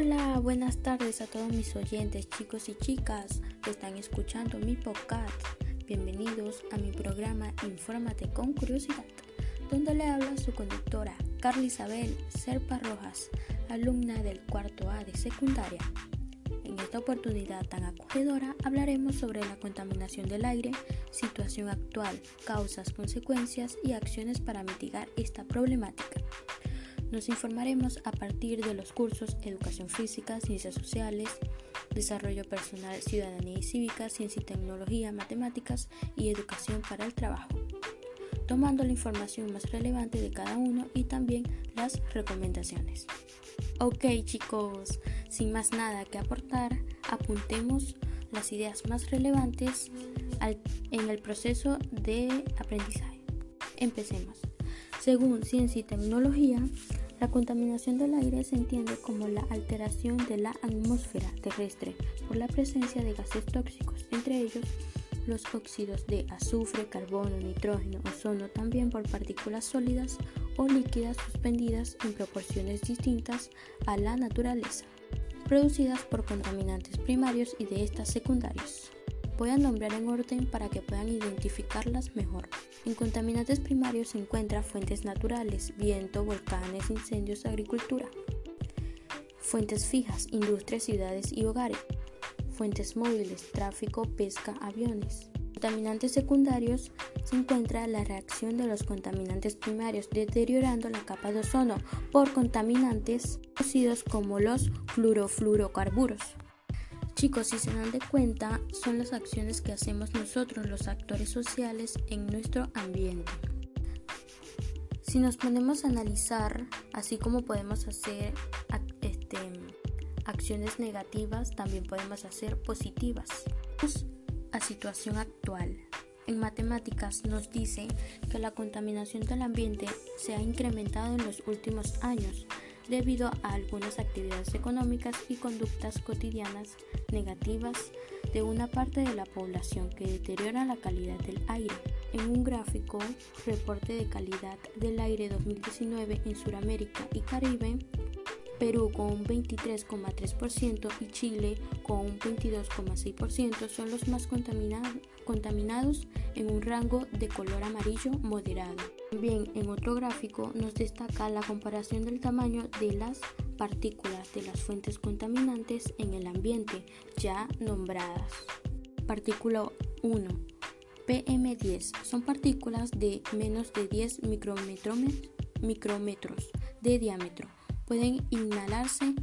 Hola, buenas tardes a todos mis oyentes, chicos y chicas que están escuchando mi podcast. Bienvenidos a mi programa Infórmate con Curiosidad, donde le habla su conductora Carla Isabel Serpa Rojas, alumna del cuarto A de secundaria. En esta oportunidad tan acogedora hablaremos sobre la contaminación del aire, situación actual, causas, consecuencias y acciones para mitigar esta problemática. Nos informaremos a partir de los cursos Educación Física, Ciencias Sociales, Desarrollo Personal, Ciudadanía y Cívica, Ciencia y Tecnología, Matemáticas y Educación para el Trabajo, tomando la información más relevante de cada uno y también las recomendaciones. Ok chicos, sin más nada que aportar, apuntemos las ideas más relevantes en el proceso de aprendizaje. Empecemos. Según Ciencia y Tecnología, la contaminación del aire se entiende como la alteración de la atmósfera terrestre por la presencia de gases tóxicos, entre ellos los óxidos de azufre, carbono, nitrógeno, ozono, también por partículas sólidas o líquidas suspendidas en proporciones distintas a la naturaleza, producidas por contaminantes primarios y de estas secundarios. Voy a nombrar en orden para que puedan identificarlas mejor. En contaminantes primarios se encuentran fuentes naturales, viento, volcanes, incendios, agricultura. Fuentes fijas, industrias, ciudades y hogares. Fuentes móviles, tráfico, pesca, aviones. Contaminantes secundarios se encuentra la reacción de los contaminantes primarios deteriorando la capa de ozono por contaminantes conocidos como los fluorofluorocarburos. Chicos, si se dan de cuenta, son las acciones que hacemos nosotros, los actores sociales, en nuestro ambiente. Si nos ponemos a analizar, así como podemos hacer este, acciones negativas, también podemos hacer positivas. A situación actual. En matemáticas nos dice que la contaminación del ambiente se ha incrementado en los últimos años debido a algunas actividades económicas y conductas cotidianas negativas de una parte de la población que deteriora la calidad del aire. En un gráfico, reporte de calidad del aire 2019 en Sudamérica y Caribe, Perú con un 23,3% y Chile con un 22,6% son los más contaminados en un rango de color amarillo moderado. Bien, en otro gráfico nos destaca la comparación del tamaño de las partículas de las fuentes contaminantes en el ambiente ya nombradas. Partícula 1. PM10 son partículas de menos de 10 micrómetros de diámetro. Pueden inhalarse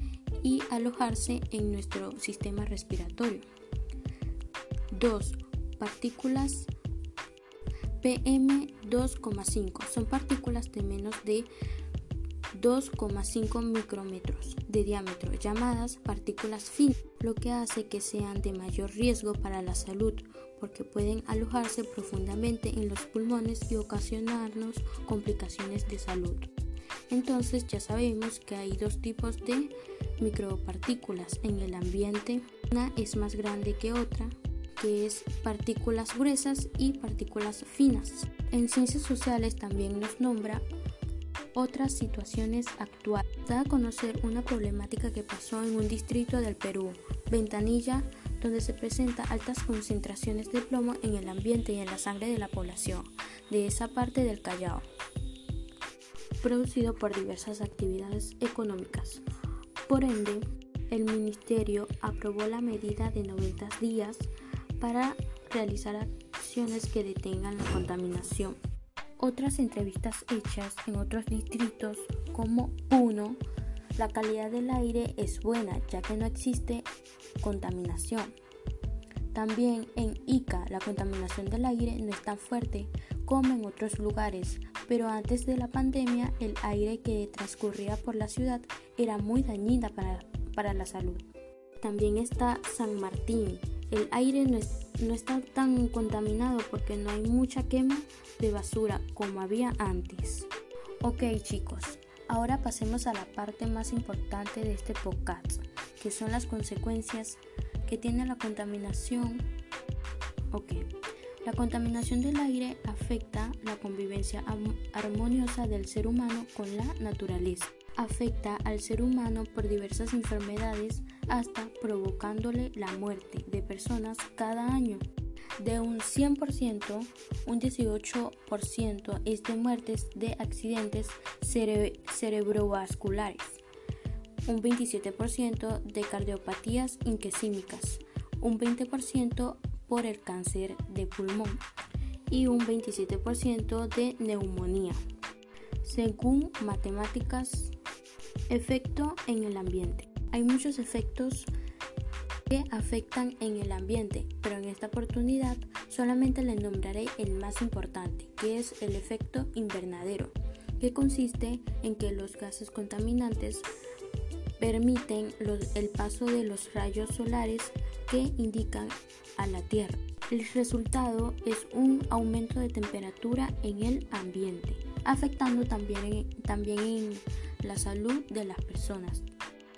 y alojarse en nuestro sistema respiratorio. 2. Partículas PM2,5 son partículas de menos de 2,5 micrómetros de diámetro, llamadas partículas finas, lo que hace que sean de mayor riesgo para la salud, porque pueden alojarse profundamente en los pulmones y ocasionarnos complicaciones de salud. Entonces ya sabemos que hay dos tipos de micropartículas en el ambiente, una es más grande que otra, que es partículas gruesas y partículas finas. En ciencias sociales también nos nombra otras situaciones actuales. Da a conocer una problemática que pasó en un distrito del Perú, Ventanilla, donde se presenta altas concentraciones de plomo en el ambiente y en la sangre de la población de esa parte del Callao, producido por diversas actividades económicas. Por ende, el ministerio aprobó la medida de 90 días para realizar acciones que detengan la contaminación. Otras entrevistas hechas en otros distritos como uno, la calidad del aire es buena ya que no existe contaminación. También en Ica la contaminación del aire no es tan fuerte como en otros lugares, pero antes de la pandemia el aire que transcurría por la ciudad era muy dañina para, para la salud. También está San Martín, el aire no, está tan contaminado porque no hay mucha quema de basura como había antes. Ok chicos, ahora pasemos a la parte más importante de este podcast, que son las consecuencias que tiene la contaminación. Ok, la contaminación del aire afecta la convivencia armoniosa del ser humano con la naturaleza. afecta al ser humano por diversas enfermedades hasta provocándole la muerte de personas cada año. De un 100%, un 18% es de muertes de accidentes cerebrovasculares, un 27% de cardiopatías inquisímicas, un 20% por el cáncer de pulmón y un 27% de neumonía. Según matemáticas, efecto en el ambiente. Hay muchos efectos que afectan en el ambiente, pero en esta oportunidad solamente le nombraré el más importante, que es el efecto invernadero, que consiste en que los gases contaminantes permiten el paso de los rayos solares que indican a la Tierra. El resultado es un aumento de temperatura en el ambiente, afectando también, también en la salud de las personas.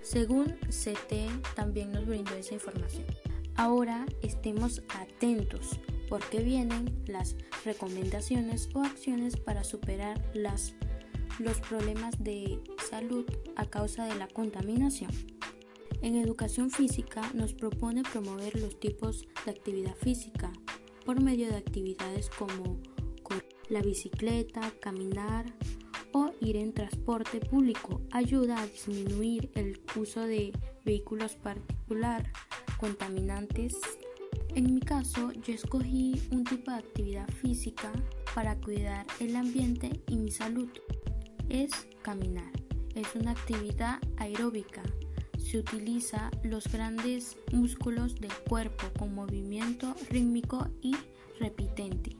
Según CT también nos brindó esa información. Ahora estemos atentos porque vienen las recomendaciones o acciones para superar las, los problemas de salud a causa de la contaminación. En educación física nos propone promover los tipos de actividad física por medio de actividades como la bicicleta, caminar o ir en transporte público. Ayuda a disminuir el uso de vehículos particular contaminantes. En mi caso, yo escogí un tipo de actividad física para cuidar el ambiente y mi salud. Es caminar. Es una actividad aeróbica se utiliza los grandes músculos del cuerpo con movimiento rítmico y repitente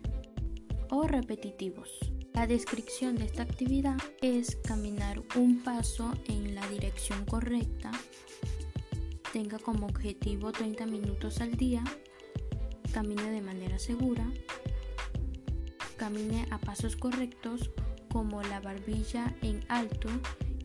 o repetitivos. La descripción de esta actividad es caminar un paso en la dirección correcta, tenga como objetivo 30 minutos al día, camine de manera segura, camine a pasos correctos como la barbilla en alto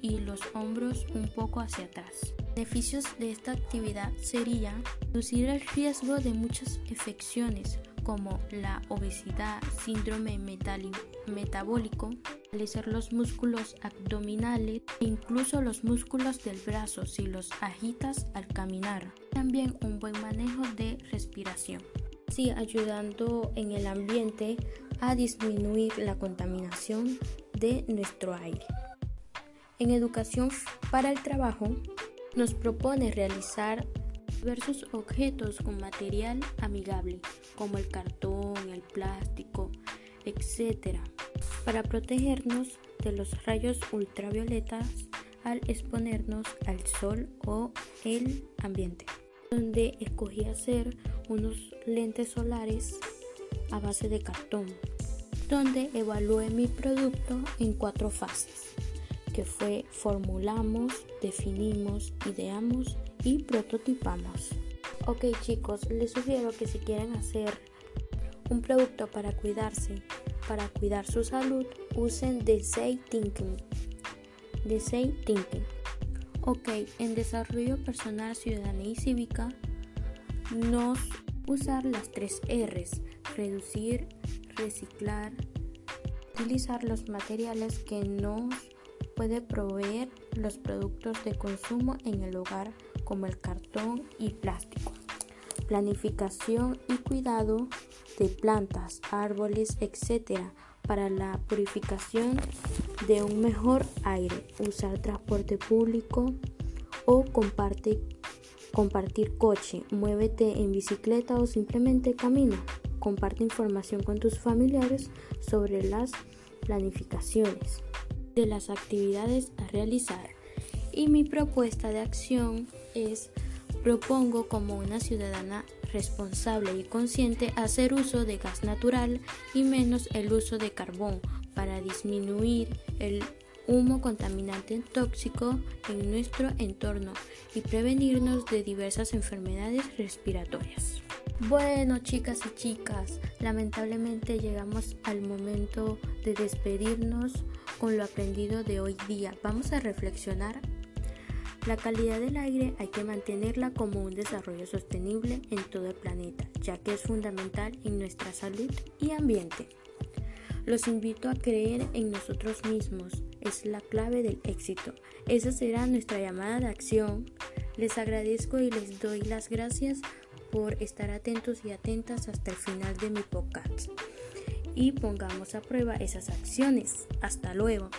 y los hombros un poco hacia atrás. Beneficios de esta actividad sería reducir el riesgo de muchas infecciones como la obesidad, síndrome metabólico, fortalecer los músculos abdominales e incluso los músculos del brazo si los agitas al caminar. También un buen manejo de respiración. Sí, ayudando en el ambiente a disminuir la contaminación de nuestro aire. En educación para el trabajo nos propone realizar diversos objetos con material amigable como el cartón, el plástico, etc. para protegernos de los rayos ultravioletas al exponernos al sol o el ambiente. Donde escogí hacer unos lentes solares a base de cartón, donde evalué mi producto en cuatro fases que fue formulamos, definimos, ideamos y prototipamos. Ok chicos, les sugiero que si quieren hacer un producto para cuidarse, para cuidar su salud, usen Design Thinking. Design Thinking. Ok, en desarrollo personal, ciudadanía y cívica, nos usar las tres R's, reducir, reciclar, utilizar los materiales que nos puede proveer los productos de consumo en el hogar como el cartón y plástico. Planificación y cuidado de plantas, árboles, etc. para la purificación de un mejor aire. Usar transporte público o comparte, compartir coche. Muévete en bicicleta o simplemente camina. Comparte información con tus familiares sobre las planificaciones de las actividades a realizar. Y mi propuesta de acción es propongo como una ciudadana responsable y consciente hacer uso de gas natural y menos el uso de carbón para disminuir el humo contaminante tóxico en nuestro entorno y prevenirnos de diversas enfermedades respiratorias. Bueno, chicas y chicas, lamentablemente llegamos al momento de despedirnos con lo aprendido de hoy día. Vamos a reflexionar. La calidad del aire hay que mantenerla como un desarrollo sostenible en todo el planeta, ya que es fundamental en nuestra salud y ambiente. Los invito a creer en nosotros mismos, es la clave del éxito. Esa será nuestra llamada de acción. Les agradezco y les doy las gracias por estar atentos y atentas hasta el final de mi podcast. Y pongamos a prueba esas acciones. Hasta luego.